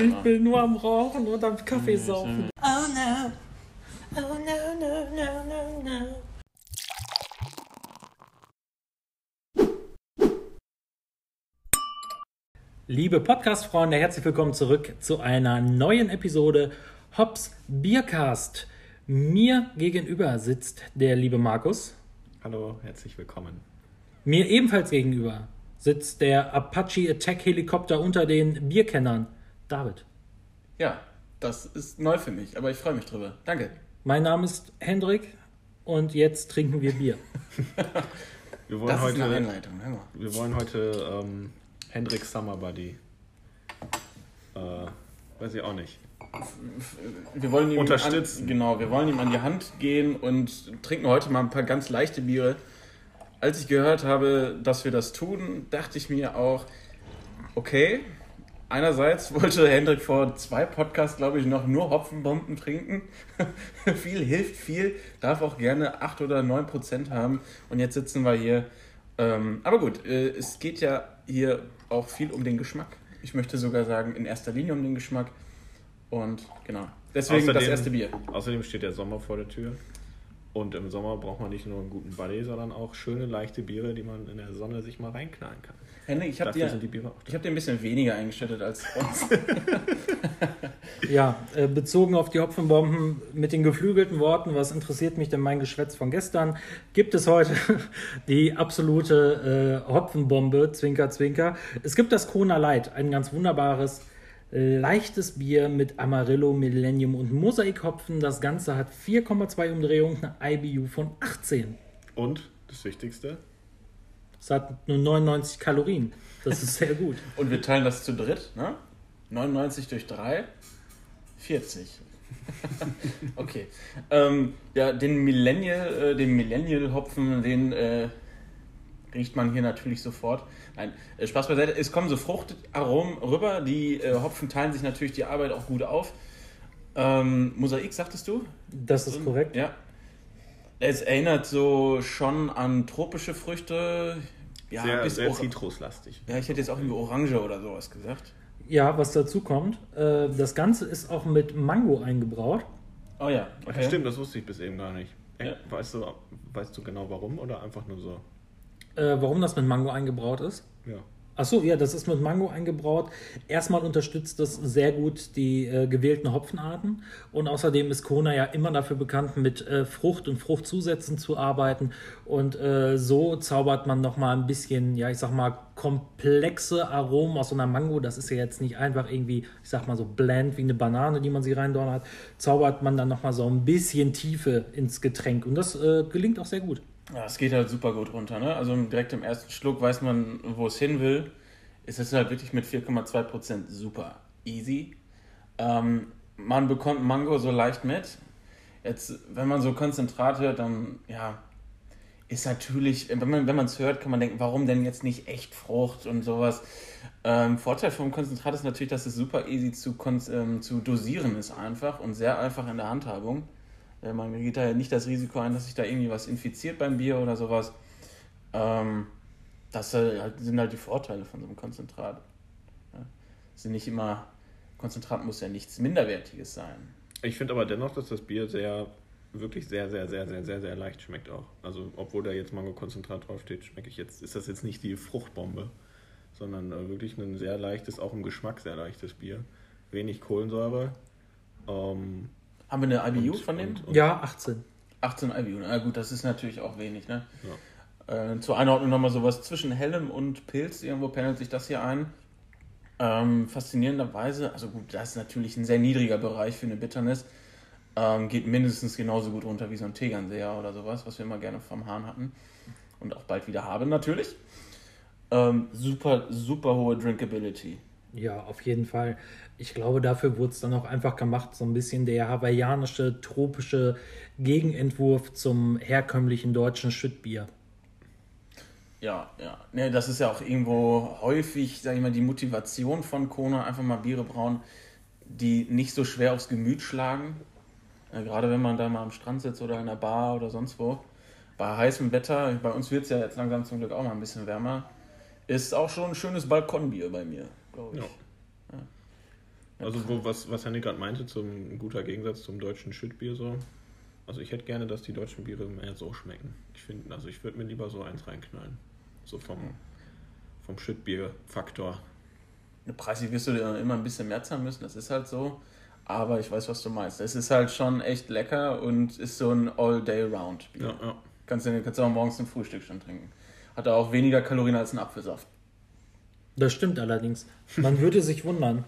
Ich bin nur am Rauchen und am Kaffee saufen. Oh no. Oh no, no, no, no, no. Liebe Podcast-Freunde, herzlich willkommen zurück zu einer neuen Episode Hops Biercast. Mir gegenüber sitzt der liebe Markus. Hallo, herzlich willkommen. Mir ebenfalls gegenüber sitzt der Apache Attack Helikopter unter den Bierkennern, David. Ja, das ist neu für mich, aber ich freue mich drüber. Danke. Mein Name ist Hendrik und jetzt trinken wir Bier. Wir wollen Das ist heute, eine Einleitung. Hör mal. wir wollen heute ähm, Hendrik Summer Buddy. Äh, weiß ich auch nicht. Wir wollen ihm Unterstützen. An, genau, wir wollen ihm an die Hand gehen und trinken heute mal ein paar ganz leichte Biere. Als ich gehört habe, dass wir das tun, dachte ich mir auch, okay, einerseits wollte Hendrik vor zwei Podcasts, glaube ich, noch nur Hopfenbomben trinken. viel hilft viel, darf auch gerne 8 oder 9 Prozent haben. Und jetzt sitzen wir hier. Ähm, aber gut, äh, es geht ja hier auch viel um den Geschmack. Ich möchte sogar sagen, in erster Linie um den Geschmack. Und genau, deswegen das Außerdem- erste Bier. Außerdem steht der Sommer vor der Tür. Und im Sommer braucht man nicht nur einen guten Buddy, sondern auch schöne, leichte Biere, die man in der Sonne sich mal reinknallen kann. Henrik, ich habe dir, ich hab dir ein bisschen weniger eingeschüttet als uns. Ja, äh, bezogen auf die Hopfenbomben mit den geflügelten Worten, was interessiert mich denn mein Geschwätz von gestern, gibt es heute die absolute äh, Hopfenbombe, Zwinker, Zwinker. Es gibt das Kona Light, ein ganz wunderbares, äh, leichtes Bier mit Amarillo, Millennium und Mosaikhopfen. Das Ganze hat 4,2 Umdrehungen, eine IBU von 18. Und das Wichtigste, Es hat nur 99 Kalorien. Das ist sehr gut. Und wir teilen das zu dritt, ne? 99 durch 3, 40. okay. Ähm, ja, den Millennial, äh, den Millennial-Hopfen, den äh, riecht man hier natürlich sofort. Nein, äh, Spaß beiseite. Es kommen so Fruchtaromen rüber. Die äh, Hopfen teilen sich natürlich die Arbeit auch gut auf. Ähm, Mosaik, sagtest du? Das ist korrekt. Ja. Es erinnert so schon an tropische Früchte. Ja, sehr, bis sehr zitruslastig. ja, ich hätte jetzt auch irgendwie Orange oder sowas gesagt. Ja, was dazu kommt, äh, das Ganze ist auch mit Mango eingebraut. Oh ja, Okay. Stimmt, das wusste ich bis eben gar nicht. Ja. Weißt, du, weißt du genau warum oder einfach nur so? Äh, warum das mit Mango eingebraut ist? Ja. Achso, ja, das ist mit Mango eingebraut. Erstmal unterstützt das sehr gut die äh, gewählten Hopfenarten. Und außerdem ist Kona ja immer dafür bekannt, mit äh, Frucht und Fruchtzusätzen zu arbeiten. Und äh, so zaubert man nochmal ein bisschen, ja, ich sag mal, komplexe Aromen aus so einer Mango. Das ist ja jetzt nicht einfach irgendwie, ich sag mal, so bland wie eine Banane, die man sie reindonnert. Zaubert man dann nochmal so ein bisschen Tiefe ins Getränk. Und das äh, gelingt auch sehr gut. Ja, es geht halt super gut runter. Ne? Also direkt im ersten Schluck weiß man, wo es hin will. Es ist halt wirklich mit 4,2% super easy. Ähm, man bekommt Mango so leicht mit. Jetzt, wenn man so Konzentrat hört, dann ja, ist natürlich, wenn man es hört, kann man denken, warum denn jetzt nicht echt Frucht und sowas. Ähm, Vorteil vom Konzentrat ist natürlich, dass es super easy zu, ähm, zu dosieren ist einfach und sehr einfach in der Handhabung. Äh, Man geht da ja nicht das Risiko ein, dass sich da irgendwie was infiziert beim Bier oder sowas. Ähm, das äh, halt- sind halt die Vorteile von so einem Konzentrat. Sind nicht immer, Konzentrat muss ja nichts Minderwertiges sein. Ich finde aber dennoch, dass das Bier sehr, wirklich sehr, sehr, sehr, sehr, sehr, sehr leicht schmeckt auch. Also, obwohl da jetzt Mango-Konzentrat draufsteht, schmecke ich jetzt, ist das jetzt nicht die Fruchtbombe, sondern äh, wirklich ein sehr leichtes, auch im Geschmack sehr leichtes Bier. Wenig Kohlensäure. Ähm, Haben wir eine IBU und- von dem? und- und- Ja, 18. 18 IBU. Na gut, das ist natürlich auch wenig. Ne? Ja. Äh, zur Einordnung nochmal sowas zwischen Hellem und Pilz. Irgendwo pendelt sich das hier ein. Ähm, faszinierenderweise, also gut, das ist natürlich ein sehr niedriger Bereich für eine Bitternis. Ähm, geht mindestens genauso gut runter wie so ein Tegernseher oder sowas, was wir immer gerne vom Hahn hatten. Und auch bald wieder haben, natürlich. Ähm, super, super hohe Drinkability. Ja, auf jeden Fall. Ich glaube, dafür wurde es dann auch einfach gemacht, so ein bisschen der hawaiianische, tropische Gegenentwurf zum herkömmlichen deutschen Schüttbier. Ja, ja. Ne, das ist ja auch irgendwo häufig, sag ich mal, die Motivation von Kona, einfach mal Biere brauen, die nicht so schwer aufs Gemüt schlagen. Ja, gerade wenn man da mal am Strand sitzt oder in der Bar oder sonst wo. Bei heißem Wetter, bei uns wird es ja jetzt langsam zum Glück auch mal ein bisschen wärmer, ist auch schon ein schönes Balkonbier bei mir, glaube ich. Ja. Also wo, was, was Henning gerade meinte, zum guter Gegensatz zum deutschen Schüttbier so. Also ich hätte gerne, dass die deutschen Biere mehr so schmecken. Ich finde, also ich würde mir lieber so eins reinknallen. So vom, vom Schüttbier-Faktor. Preislich wirst du dir immer ein bisschen mehr zahlen müssen, das ist halt so. Aber ich weiß, was du meinst. Es ist halt schon echt lecker und ist so ein All-Day-Round-Bier. Ja, ja. Kannst du kannst du auch morgens zum Frühstück schon trinken. Hat auch weniger Kalorien als ein Apfelsaft. Das stimmt allerdings. Man würde sich wundern.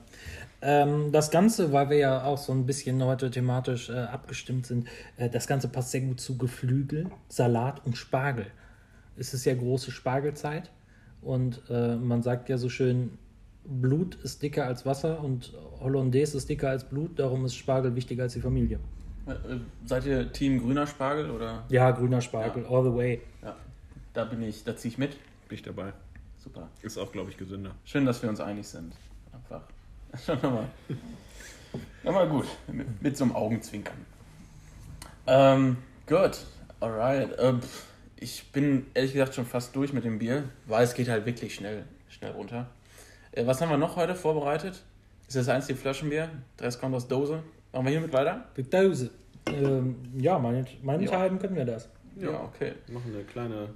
Ähm, das Ganze, weil wir ja auch so ein bisschen heute thematisch äh, abgestimmt sind, äh, das Ganze passt sehr gut zu Geflügel, Salat und Spargel. Es ist ja große Spargelzeit und äh, man sagt ja so schön, Blut ist dicker als Wasser und Hollandaise ist dicker als Blut, darum ist Spargel wichtiger als die Familie. Äh, äh, Seid ihr Team grüner Spargel oder? Ja, grüner Spargel, all the way. Ja, da bin ich, da ziehe ich mit. Bin ich dabei. Super. Ist auch, glaube ich, gesünder. Schön, dass wir uns einig sind. Einfach. Schon nochmal. Nochmal gut. Mit, mit so einem Augenzwinkern. Ähm, gut. Alright. Pff, ich bin ehrlich gesagt schon fast durch mit dem Bier, weil es geht halt wirklich schnell, schnell runter. Äh, was haben wir noch heute vorbereitet? Ist das eins die Flaschenbier? Dress kommt aus Dose. Machen wir hiermit weiter? Die Dose. Ähm, ja, meine, meine Ja. Teilben können wir das. Ja, okay. Wir machen eine kleine,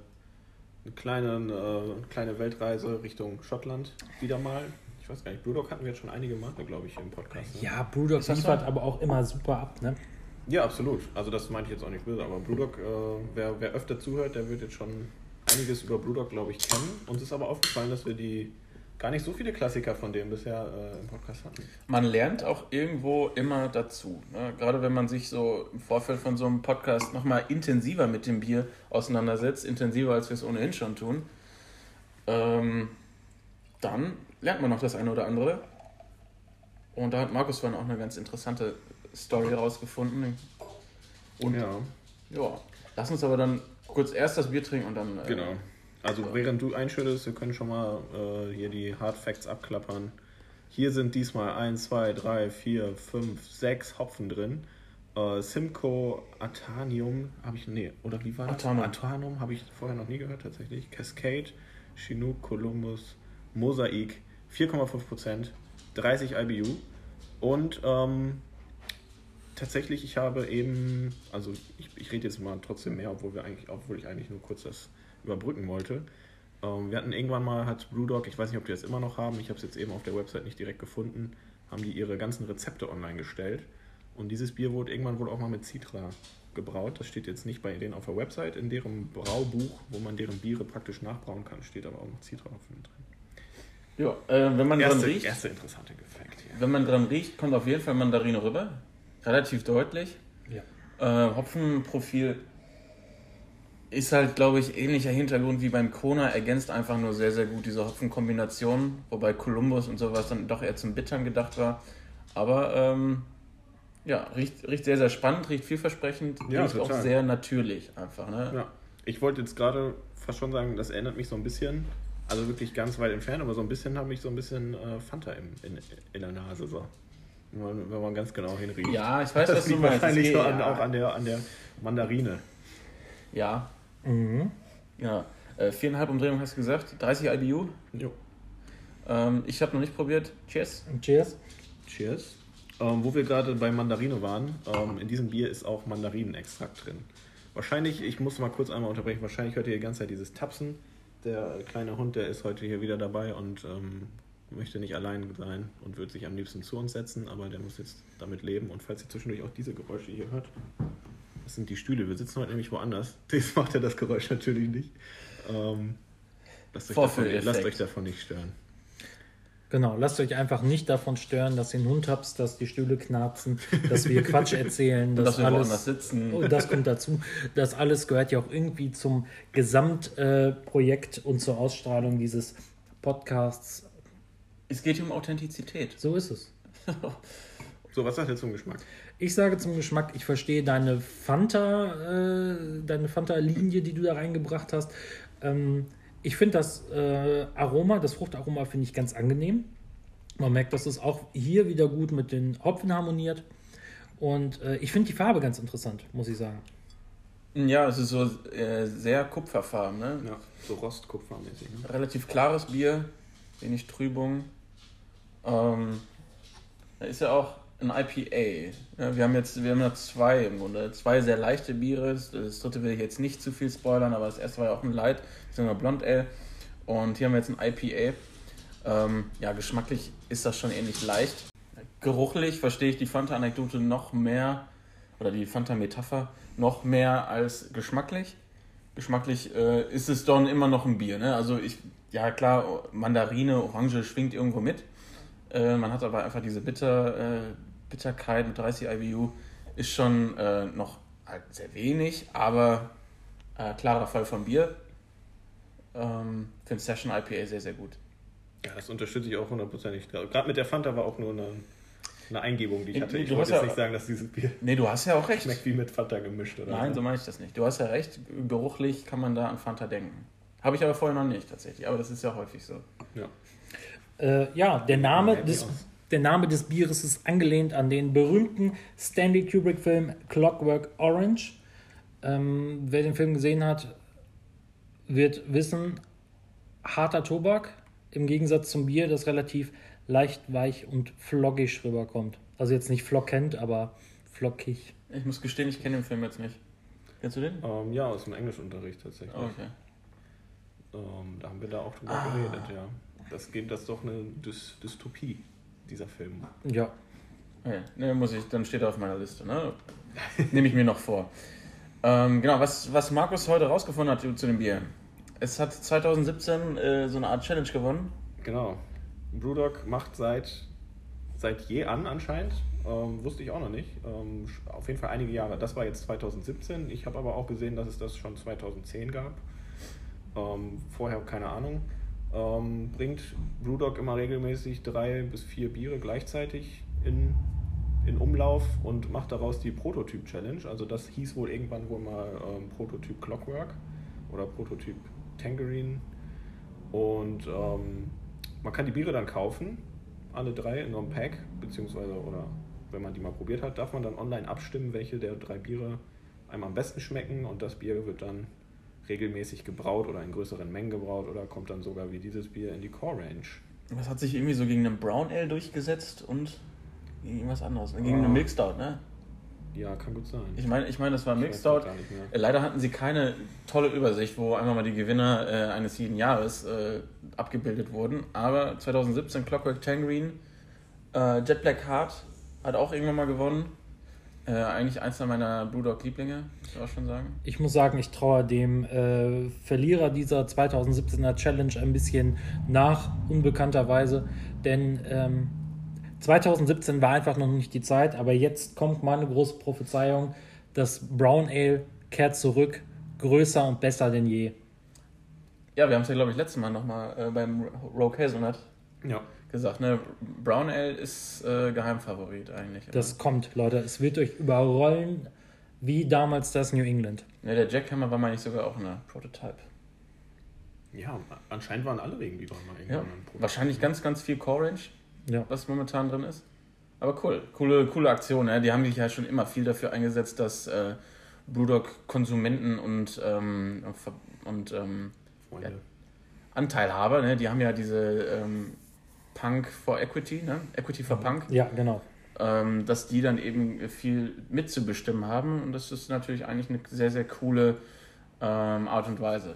eine kleine, äh, kleine Weltreise Richtung Schottland wieder mal. Ich weiß gar nicht, Brewdog hatten wir jetzt schon einige Male, glaube ich, im Podcast. Ne? Ja, Brewdog liefert aber auch immer super ab, ne? Ja, absolut. Also das meine ich jetzt auch nicht böse, aber Brewdog, äh, wer, wer öfter zuhört, der wird jetzt schon einiges über Brewdog, glaube ich, kennen. Uns ist aber aufgefallen, dass wir die gar nicht so viele Klassiker von dem bisher äh, im Podcast hatten. Man lernt auch irgendwo immer dazu. Ne? Gerade wenn man sich so im Vorfeld von so einem Podcast nochmal intensiver mit dem Bier auseinandersetzt, intensiver als wir es ohnehin schon tun, ähm, dann lernt man noch das eine oder andere. Und da hat Markus vorhin auch eine ganz interessante Story herausgefunden. Und ja. Ja, lass uns aber dann kurz erst das Bier trinken und dann. äh, genau. Also während du einschüttest, wir können schon mal äh, hier die Hard Facts abklappern. Hier sind diesmal 1, 2, 3, 4, 5, 6 Hopfen drin. Äh, Simcoe Atanium habe ich, nee, oder wie war das? Athanum. Athanum habe ich vorher noch nie gehört tatsächlich. Cascade, Chinook, Columbus, Mosaik, 4,5%, 30 IBU. Und ähm, tatsächlich, ich habe eben, also ich, ich rede jetzt mal trotzdem mehr, obwohl, wir eigentlich, obwohl ich eigentlich nur kurz das überbrücken wollte. Ähm, wir hatten irgendwann mal, hat Brewdog, ich weiß nicht, ob die das immer noch haben, ich habe es jetzt eben auf der Website nicht direkt gefunden, haben die ihre ganzen Rezepte online gestellt. Und dieses Bier wurde irgendwann wohl auch mal mit Citra gebraut. Das steht jetzt nicht bei denen auf der Website, in deren Braubuch, wo man deren Biere praktisch nachbrauen kann, steht aber auch noch Citra drin. Ja, äh, wenn man dran Erste, riecht. erste interessante Effekt hier. Wenn man dran riecht, kommt auf jeden Fall Mandarine rüber. Relativ deutlich. Ja. Äh, Hopfenprofil ist halt, glaube ich, ähnlicher Hintergrund wie beim Kona. Ergänzt einfach nur sehr, sehr gut diese Hopfenkombination. Wobei Columbus und sowas dann doch eher zum Bittern gedacht war. Aber ähm, ja, riecht, riecht sehr, sehr spannend, riecht vielversprechend. Ja, riecht auch total. sehr natürlich einfach. Ne? Ja, ich wollte jetzt gerade fast schon sagen, das erinnert mich so ein bisschen, also wirklich ganz weit entfernt, aber so ein bisschen habe ich so ein bisschen äh, Fanta im, in, in der Nase so. Wenn man, wenn man ganz genau hinriecht. Ja, ich weiß, das was du meinst. wahrscheinlich so an, ja. auch an der, an der Mandarine. Ja, Mhm. ja. Äh, viereinhalb Umdrehungen hast du gesagt, 30 IBU. Jo. Ähm, ich habe noch nicht probiert. Cheers. Cheers. Cheers. Ähm, wo wir gerade bei Mandarine waren, ähm, in diesem Bier ist auch Mandarinenextrakt drin. Wahrscheinlich, ich muss mal kurz einmal unterbrechen, wahrscheinlich hört ihr die ganze Zeit dieses Tapsen. Der kleine Hund, der ist heute hier wieder dabei und ähm, möchte nicht allein sein und wird sich am liebsten zu uns setzen, aber der muss jetzt damit leben. Und falls ihr zwischendurch auch diese Geräusche hier hört, das sind die Stühle. Wir sitzen heute nämlich woanders. Das macht ja das Geräusch natürlich nicht. Ähm, lasst, euch davon, lasst euch davon nicht stören. Genau, lasst euch einfach nicht davon stören, dass ihr einen Hund habt, dass die Stühle knarzen, dass wir Quatsch erzählen, Und dass dass wir woanders alles. sitzen. Und das kommt dazu. Das alles gehört ja auch irgendwie zum Gesamtprojekt äh, und zur Ausstrahlung dieses Podcasts. Es geht hier um Authentizität. So ist es. So, was sagt ihr zum Geschmack? Ich sage zum Geschmack, ich verstehe deine Fanta, äh, deine Fanta-Linie, die du da reingebracht hast. Ähm, ich finde das äh, Aroma, das Fruchtaroma finde ich ganz angenehm. Man merkt, dass es auch hier wieder gut mit den Hopfen harmoniert. Und äh, ich finde die Farbe ganz interessant, muss ich sagen. Ja, es ist so äh, sehr kupferfarben. Ne? Ja, so Rostkupfermäßig. Ne? Relativ klares Bier, wenig Trübung. Ähm, Da ist ja auch ein IPA. Ja, wir haben jetzt wir haben ja zwei im Grunde. Zwei sehr leichte Biere. Das dritte will ich jetzt nicht zu viel spoilern, aber das erste war ja auch ein Light, beziehungsweise Blond Ale. Und hier haben wir jetzt ein IPA. Ähm, ja, geschmacklich ist das schon ähnlich leicht. Geruchlich verstehe ich die Fanta-Anekdote noch mehr, oder die Fanta-Metapher noch mehr als geschmacklich. Geschmacklich äh, ist es dann immer noch ein Bier. Ne? Also ich, ja klar, Mandarine, Orange schwingt irgendwo mit. Äh, man hat aber einfach diese Bitter, äh, Bitterkeit mit 30 IBU ist schon äh, noch halt sehr wenig, aber äh, klarer Fall von Bier. Ähm, Finde Session IPA sehr, sehr gut. Ja, das unterstütze ich auch hundertprozentig. Gerade mit der Fanta war auch nur eine, eine Eingebung, die ich hatte. Ich wollte jetzt ja- nicht sagen, dass dieses Bier Nee, du hast ja auch recht. schmeckt wie mit Fanta gemischt. Oder Nein, so meine ich das nicht. Du hast ja recht, geruchlich kann man da an Fanta denken. Habe ich aber vorher noch nicht tatsächlich, aber das ist ja häufig so. Ja. Äh, ja, der Name, des, der Name des Bieres ist angelehnt an den berühmten Stanley Kubrick-Film Clockwork Orange. Ähm, wer den Film gesehen hat, wird wissen, harter Tobak im Gegensatz zum Bier, das relativ leicht weich und flockig rüberkommt. Also jetzt nicht flockend, aber flockig. Ich muss gestehen, ich kenne den Film jetzt nicht. Kennst du den? Ähm, ja, aus dem Englischunterricht tatsächlich. Okay. Ähm, da haben wir da auch drüber Ah. geredet, ja. Das, geht, das ist doch eine Dys Dystopie, dieser Film. Ja, Okay. Ne, muss ich, dann steht er auf meiner Liste, ne? Nehme ich mir noch vor. Ähm, genau, was, was Markus heute rausgefunden hat zu dem Bier. Es hat 2017 äh, so eine Art Challenge gewonnen. Genau. Brewdog macht seit, seit je an anscheinend. Ähm, wusste ich auch noch nicht. Ähm, auf jeden Fall einige Jahre. Das war jetzt 2017. Ich habe aber auch gesehen, dass es das schon 2010 gab. Ähm, vorher keine Ahnung. Ähm, bringt Brewdog immer regelmäßig drei bis vier Biere gleichzeitig in, in Umlauf und macht daraus die Prototyp-Challenge. Also das hieß wohl irgendwann wohl mal ähm, Prototyp Clockwork oder Prototyp Tangerine. Und ähm, man kann die Biere dann kaufen, alle drei in so einem Pack, beziehungsweise oder wenn man die mal probiert hat, darf man dann online abstimmen, welche der drei Biere einem am besten schmecken und das Bier wird dann regelmäßig gebraut oder in größeren Mengen gebraut oder kommt dann sogar wie dieses Bier in die Core Range. Das hat sich irgendwie so gegen einen Brown Ale durchgesetzt und gegen irgendwas anderes. Gegen Oh. eine Milk Stout, ne? Ja, kann gut sein. Ich meine, ich meine, das war nicht mehr. Äh, Leider hatten sie keine tolle Übersicht, wo einmal mal die Gewinner äh, eines jeden Jahres äh, abgebildet wurden. Aber 2017 Clockwork Tangerine, äh, Jet Black Heart hat auch irgendwann mal gewonnen. Äh, eigentlich eins meiner Brewdog-Lieblinge, muss ich auch schon sagen. Ich muss sagen, ich traue dem äh, Verlierer dieser 2017er Challenge ein bisschen nach, unbekannterweise. Denn ähm, 2017 war einfach noch nicht die Zeit, aber jetzt kommt meine große Prophezeiung: Das Brown Ale kehrt zurück, größer und besser denn je. Ja, wir haben es ja, glaube ich, letztes Mal nochmal äh, beim Rogue Hazelnut Ja, gesagt. Ne? Brown Ale ist äh, Geheimfavorit eigentlich. Das kommt, Leute. Es wird euch überrollen, wie damals das New England. ne, der Jackhammer war, meine ich, sogar auch eine Prototype. ja, anscheinend waren alle Regenbiere mal Ja, irgendwann. ein Prototyp. wahrscheinlich ganz, ganz viel Core Range. Ja. was momentan drin ist. Aber cool, coole, coole Aktion. Ja. Die haben sich ja schon immer viel dafür eingesetzt, dass äh, Brewdog Konsumenten und, ähm, und ähm, Freunde. Anteilhaber, ne? die haben ja diese ähm, Punk for Equity, ne? Equity for Punk, Ja, genau. ähm, dass die dann eben viel mitzubestimmen haben. Und das ist natürlich eigentlich eine sehr, sehr coole ähm, Art und Weise,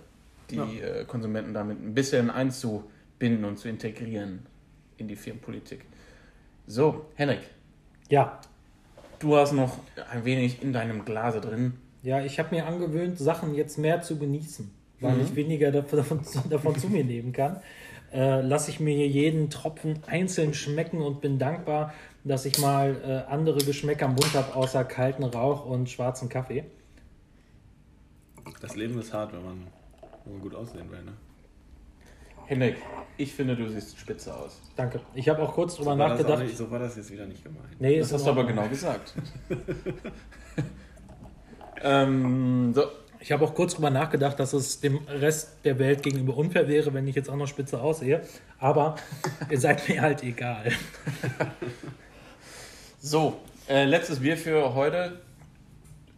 die Ja. äh, Konsumenten damit ein bisschen einzubinden und zu integrieren in die Firmenpolitik. So, Henrik, Ja, du hast noch ein wenig in deinem Glase drin. Ja, ich habe mir angewöhnt, Sachen jetzt mehr zu genießen, weil Mhm. ich weniger davon, davon, zu mir nehmen kann. Äh, Lasse ich mir hier jeden Tropfen einzeln schmecken und bin dankbar, dass ich mal äh, andere Geschmäcker im Mund habe, außer kalten Rauch und schwarzen Kaffee. Das Leben ist hart, wenn man, wenn man gut aussehen will. Ne? Henrik, ich finde, du siehst spitze aus. Danke. Ich habe auch kurz drüber auch nachgedacht. nicht, so war das jetzt wieder nicht gemeint. Nee, Das hast du aber genau gesagt. ähm, so, Ich habe auch kurz drüber nachgedacht, dass es dem Rest der Welt gegenüber unfair wäre, wenn ich jetzt auch noch spitze aussehe. Aber ihr seid mir halt egal. so äh, letztes Bier für heute.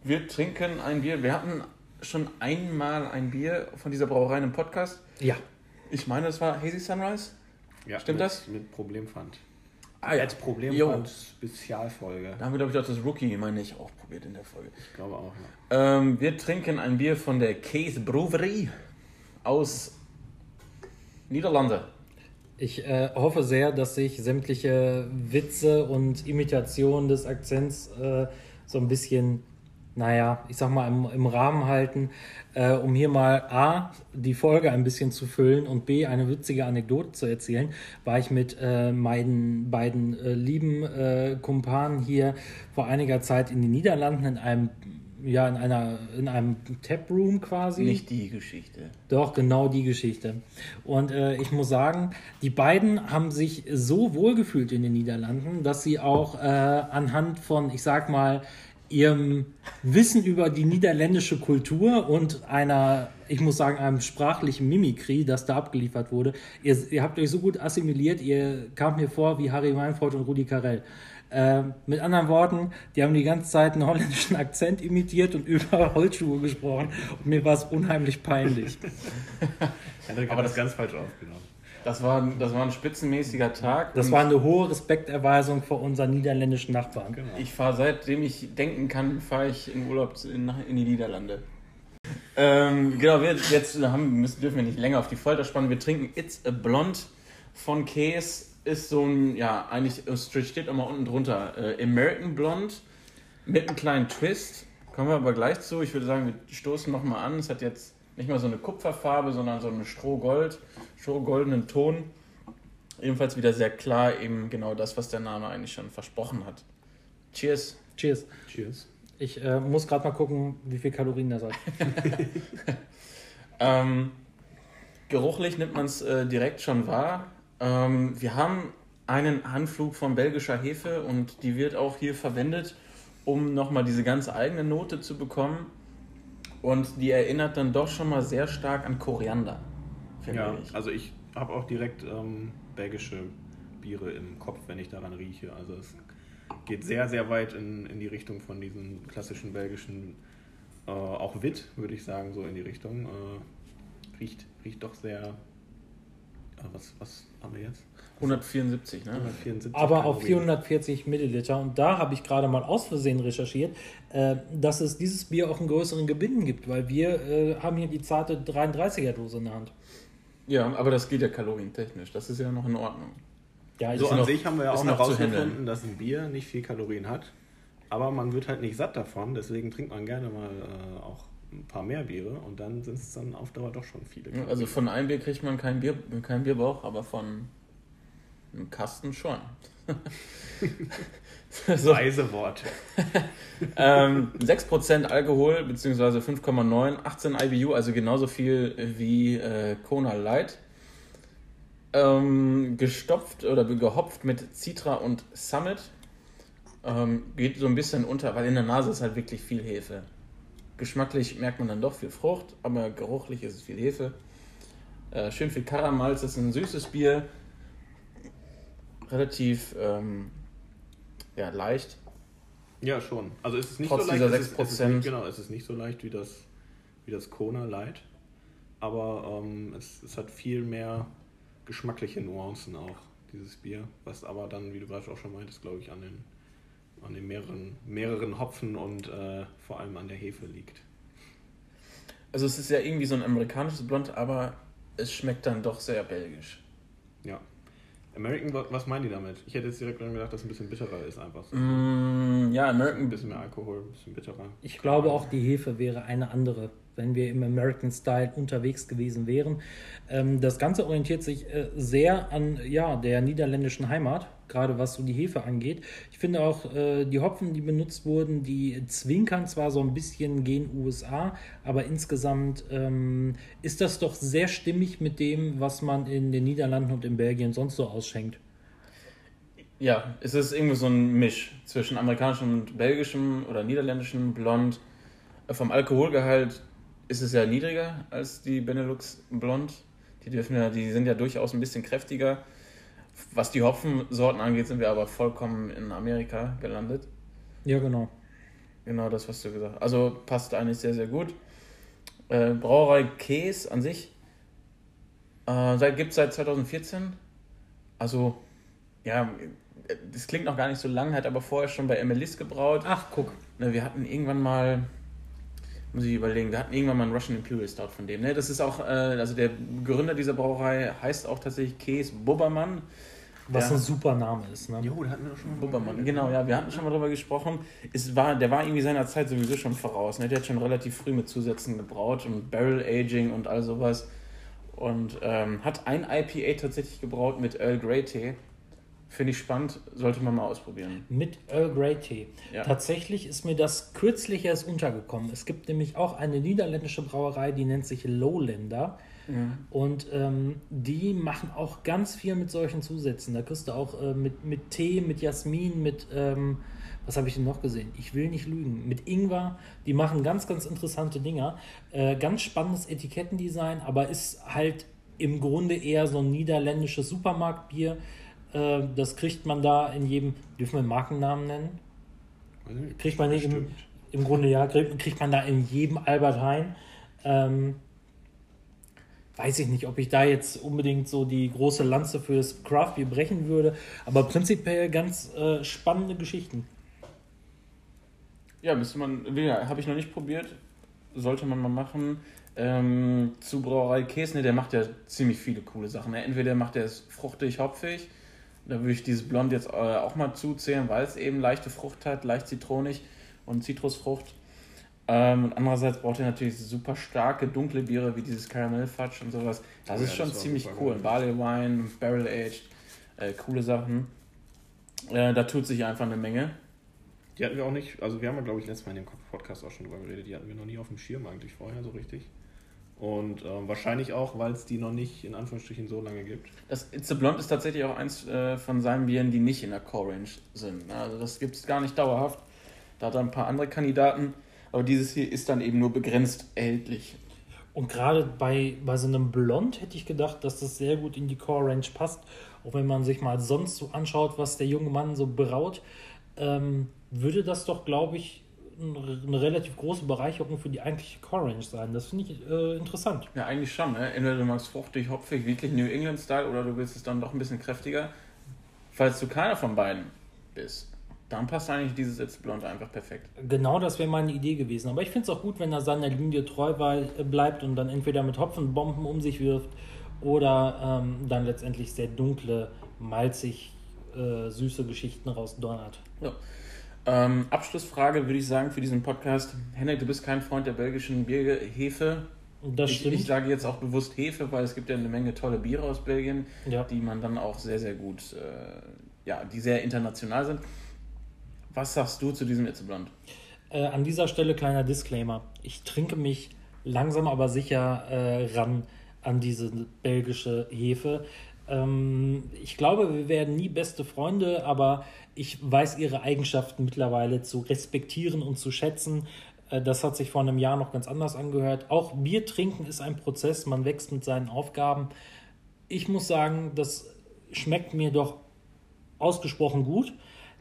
Wir trinken ein Bier. Wir hatten schon einmal ein Bier von dieser Brauerei im Podcast. Ja, Ich meine, das war Hazy Sunrise. Ja, Stimmt mit, das? Mit Problempfand. Ah ja, Als Problem Jo. und Spezialfolge. Da haben wir, glaube ich, auch das Rookie, meine ich, auch probiert in der Folge. Ich glaube auch, ja. Ähm, wir trinken ein Bier von der Case Brewery aus Niederlande. Ich äh, hoffe sehr, dass sich sämtliche Witze und Imitationen des Akzents äh, so ein bisschen, naja, ich sag mal, im, im Rahmen halten, äh, um hier mal A, die Folge ein bisschen zu füllen und B, eine witzige Anekdote zu erzählen, war ich mit äh, meinen beiden äh, lieben äh, Kumpanen hier vor einiger Zeit in den Niederlanden in einem ja, in einer, in einem Taproom quasi. Nicht die Geschichte. Doch, genau die Geschichte. Und äh, ich muss sagen, die beiden haben sich so wohlgefühlt in den Niederlanden, dass sie auch äh, anhand von, ich sag mal, ihrem Wissen über die niederländische Kultur und einer, ich muss sagen, einem sprachlichen Mimikry, das da abgeliefert wurde, ihr, ihr habt euch so gut assimiliert, ihr kamt mir vor wie Harry Weinfurt und Rudi Carell. Äh, mit anderen Worten, die haben die ganze Zeit einen holländischen Akzent imitiert und über Holzschuhe gesprochen. Und mir war es unheimlich peinlich. Aber das ganz falsch aufgenommen. Das war, das war ein spitzenmäßiger Tag. Das war eine hohe Respekterweisung vor unseren niederländischen Nachbarn. Genau. Ich fahre seitdem ich denken kann, fahre ich in Urlaub in, in die Niederlande. Ähm, genau, wir jetzt haben, müssen, dürfen wir nicht länger auf die Folter spannen. Wir trinken It's a Blonde von Case. Ist so ein, ja, eigentlich, es steht immer unten drunter, äh, American Blonde mit einem kleinen Twist. Kommen wir aber gleich zu. Ich würde sagen, wir stoßen nochmal an. Es hat jetzt nicht mal so eine Kupferfarbe, sondern so eine Strohgold, strohgoldenen Ton. Ebenfalls wieder sehr klar, eben genau das, was der Name eigentlich schon versprochen hat. Cheers. Cheers. Cheers. Ich äh, muss gerade mal gucken, wie viel Kalorien das hat. Ähm, geruchlich nimmt man es äh, direkt schon wahr. Ähm, wir haben einen Anflug von belgischer Hefe und die wird auch hier verwendet, um nochmal diese ganz eigene Note zu bekommen. Und die erinnert dann doch schon mal sehr stark an Koriander, finde Ja, ich. also ich habe auch direkt ähm, belgische Biere im Kopf, wenn ich daran rieche. Also es geht sehr, sehr weit in, in die Richtung von diesen klassischen belgischen, äh, auch Witt, würde ich sagen, so in die Richtung. Äh, riecht, riecht doch sehr. Äh, was, was haben wir jetzt? 174, ne? 174 Aber auf Kalorien. 440 Milliliter. Und da habe ich gerade mal aus Versehen recherchiert, äh, dass es dieses Bier auch in größeren Gebinden gibt, weil wir äh, haben hier die zarte 33er-Dose in der Hand. Ja, aber das geht ja kalorientechnisch. Das ist ja noch in Ordnung. Ja, ich So an noch- sich haben wir ja auch noch herausgefunden, dass ein Bier nicht viel Kalorien hat. Aber man wird halt nicht satt davon, deswegen trinkt man gerne mal äh, auch ein paar mehr Biere und dann sind es dann auf Dauer doch schon viele. Ja, Also von einem Bier kriegt man keinen Bier, keinen Bierbauch, aber von einem Kasten schon. so, weise Worte. ähm, 6% Alkohol, beziehungsweise 5,9, 18 IBU, also genauso viel wie äh, Kona Light. Ähm, gestopft oder gehopft mit Citra und Summit. Ähm, geht so ein bisschen unter, weil in der Nase ist halt wirklich viel Hefe. Geschmacklich merkt man dann doch viel Frucht, aber geruchlich ist es viel Hefe. Äh, schön viel Karamalz, das ist ein süßes Bier. Relativ ähm, ja, leicht. Ja, schon. Also es ist nicht Trotz so leicht. dieser es ist, es ist 6%. nicht, genau, es ist nicht so leicht wie das, wie das Kona Light. Aber ähm, es, es hat viel mehr geschmackliche Nuancen auch, dieses Bier. Was aber dann, wie du gerade auch schon meintest, glaube ich, an den, an den mehreren, mehreren Hopfen und äh, vor allem an der Hefe liegt. Also es ist ja irgendwie so ein amerikanisches Blond, aber es schmeckt dann doch sehr belgisch. Ja. American, wa- was meinen die damit? Ich hätte jetzt direkt dran gedacht, dass es ein bisschen bitterer ist einfach. So. Mm, ja, Ein American bisschen mehr Alkohol, ein bisschen bitterer. Ich glaube auch, die Hefe wäre eine andere, wenn wir im American Style unterwegs gewesen wären. Ähm, das Ganze orientiert sich äh, sehr an ja, der niederländischen Heimat, gerade was so die Hefe angeht. Ich finde auch, äh, die Hopfen, die benutzt wurden, die zwinkern zwar so ein bisschen gen USA, aber insgesamt ähm, ist das doch sehr stimmig mit dem, was man in den Niederlanden und in Belgien sonst so ausschenkt. Ja, es ist irgendwie so ein Misch zwischen amerikanischem und belgischem oder niederländischem Blond. Vom Alkoholgehalt ist es ja niedriger als die Benelux Blond. Die dürfen ja, die sind ja durchaus ein bisschen kräftiger. Was die Hopfensorten angeht, sind wir aber vollkommen in Amerika gelandet. Ja, genau. Genau das, was du gesagt hast. Also passt eigentlich sehr, sehr gut. Äh, Brauerei Käse an sich äh, gibt es seit 2014. Also, ja, das klingt noch gar nicht so lang, hat aber vorher schon bei Emelis gebraut. Ach, guck. Ne, wir hatten irgendwann mal, muss ich überlegen, wir hatten irgendwann mal einen Russian Imperial Stout von dem. Ne? Das ist auch, äh, also der Gründer dieser Brauerei heißt auch tatsächlich Kees Bubbermann. Was Ja. ein super Name ist. Ne? Jo, da hatten wir schon mal Bubbermann, genau, ja, wir hatten schon mal drüber gesprochen. Es war, der war irgendwie seiner Zeit sowieso schon voraus. Ne? Der hat schon relativ früh mit Zusätzen gebraut und Barrel Aging und all sowas. Und ähm, hat ein IPA tatsächlich gebraut mit Earl Grey Tee. Finde ich spannend, sollte man mal ausprobieren. Mit Earl Grey Tee. Ja. Tatsächlich ist mir das kürzlich erst untergekommen. Es gibt nämlich auch eine niederländische Brauerei, die nennt sich Lowlander. Und ähm, die machen auch ganz viel mit solchen Zusätzen. Da kriegst du auch äh, mit, mit Tee, mit Jasmin, mit, ähm, was habe ich denn noch gesehen? Ich will nicht lügen. Mit Ingwer. Die machen ganz, ganz interessante Dinger. Äh, ganz spannendes Etikettendesign, aber ist halt im Grunde eher so ein niederländisches Supermarktbier. Äh, das kriegt man da in jedem, dürfen wir Markennamen nennen? Kriegt man nicht im, im Grunde ja, kriegt, man da in jedem Albert Heijn. Ähm, weiß ich nicht, ob ich da jetzt unbedingt so die große Lanze fürs Craft Beer brechen würde, aber prinzipiell ganz äh, spannende Geschichten. Ja, müsste man, ja, habe ich noch nicht probiert. Sollte man mal machen. Ähm, zu Brauerei Käsne, der macht ja ziemlich viele coole Sachen. ne? Entweder macht er es fruchtig, hopfig. Da würde ich dieses Blond jetzt äh, auch mal zuzählen, weil es eben leichte Frucht hat, leicht zitronig und Zitrusfrucht. Ähm, und andererseits braucht er natürlich super starke, dunkle Biere wie dieses Caramel Fudge und sowas. Das Oh ist ja, schon das ziemlich cool. Barley Wine, Barrel Aged, äh, coole Sachen. Äh, da tut sich einfach eine Menge. Die hatten wir auch nicht, also wir haben ja, glaube ich, letztes Mal in dem Podcast auch schon drüber geredet, die hatten wir noch nie auf dem Schirm eigentlich vorher so richtig. Und ähm, wahrscheinlich auch, weil es die noch nicht in Anführungsstrichen so lange gibt. Das It's a Blonde ist tatsächlich auch eins äh, von seinen Bieren, die nicht in der Core Range sind. ne? Also das gibt es gar nicht dauerhaft. Da hat er ein paar andere Kandidaten, aber dieses hier ist dann eben nur begrenzt erhältlich. Und gerade bei, bei so einem Blond hätte ich gedacht, dass das sehr gut in die Core Range passt. Auch wenn man sich mal sonst so anschaut, was der junge Mann so braut, ähm, würde das doch, glaube ich, eine relativ große Bereicherung für die eigentliche Core Range sein. Das finde ich äh, interessant. Ja, eigentlich schon. Ne? Entweder du magst fruchtig, hopfig, wirklich New England-Style oder du willst es dann doch ein bisschen kräftiger. Falls du keiner von beiden bist, dann passt eigentlich dieses It's a Blonde einfach perfekt. Genau das wäre meine Idee gewesen. Aber ich finde es auch gut, wenn er seiner Linie treu wei- bleibt und dann entweder mit Hopfenbomben um sich wirft oder ähm, dann letztendlich sehr dunkle, malzig, äh, süße Geschichten rausdonnert. Ja. Ähm, Abschlussfrage würde ich sagen für diesen Podcast. Henrik, du bist kein Freund der belgischen Bierhefe. Das ich, stimmt. ich sage jetzt auch bewusst Hefe, weil es gibt ja eine Menge tolle Biere aus Belgien, ja. die man dann auch sehr, sehr gut, äh, ja, die sehr international sind. Was sagst du zu diesem Blonde? Äh, an dieser Stelle kleiner Disclaimer. Ich trinke mich langsam aber sicher äh, ran an diese belgische Hefe. Ähm, ich glaube, wir werden nie beste Freunde, aber ich weiß ihre Eigenschaften mittlerweile zu respektieren und zu schätzen. Äh, das hat sich vor einem Jahr noch ganz anders angehört. Auch Bier trinken ist ein Prozess, man wächst mit seinen Aufgaben. Ich muss sagen, das schmeckt mir doch ausgesprochen gut,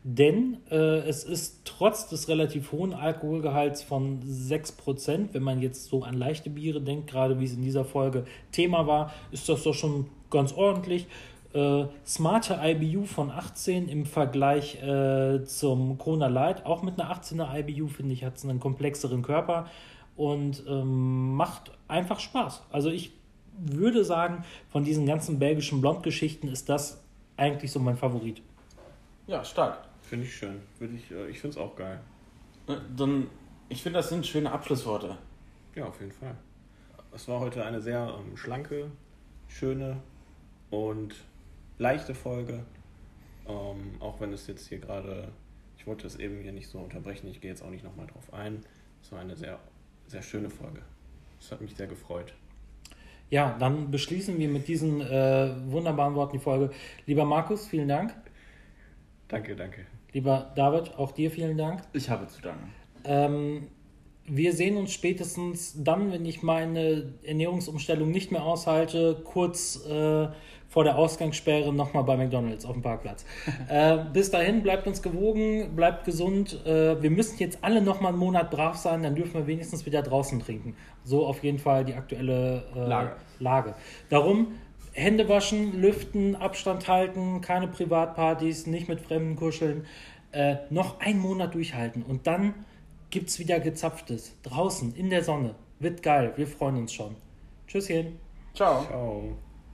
denn äh, es ist trotz des relativ hohen Alkoholgehalts von 6%, wenn man jetzt so an leichte Biere denkt, gerade wie es in dieser Folge Thema war, ist das doch schon ganz ordentlich. Äh, smarte IBU von 18 im Vergleich äh, zum Kona Light, auch mit einer 18er IBU, finde ich, hat es einen komplexeren Körper und ähm, macht einfach Spaß. Also ich würde sagen, von diesen ganzen belgischen Blondgeschichten ist das eigentlich so mein Favorit. Ja, stark. Finde ich schön. Würde ich äh, ich finde es auch geil. Äh, Dann, ich finde, das sind schöne Abschlussworte. Ja, auf jeden Fall. Es war heute eine sehr ähm, schlanke, schöne und leichte Folge. Ähm, auch wenn es jetzt hier gerade, ich wollte es eben hier nicht so unterbrechen, ich gehe jetzt auch nicht nochmal drauf ein. Es war eine sehr, sehr schöne Folge. Es hat mich sehr gefreut. Ja, dann beschließen wir mit diesen äh, wunderbaren Worten die Folge. Lieber Markus, vielen Dank. Danke, danke. Lieber David, auch dir vielen Dank. Ich habe zu danken. Ähm, wir sehen uns spätestens dann, wenn ich meine Ernährungsumstellung nicht mehr aushalte, kurz äh, vor der Ausgangssperre nochmal bei McDonalds auf dem Parkplatz. äh, bis dahin, bleibt uns gewogen, bleibt gesund. Äh, wir müssen jetzt alle nochmal einen Monat brav sein, dann dürfen wir wenigstens wieder draußen trinken. So auf jeden Fall die aktuelle äh, Lage. Lage. Darum Hände waschen, lüften, Abstand halten, keine Privatpartys, nicht mit Fremden kuscheln. Äh, noch einen Monat durchhalten und dann gibt's wieder gezapftes. Draußen in der Sonne. Wird geil. Wir freuen uns schon. Tschüsschen. Ciao. Ciao.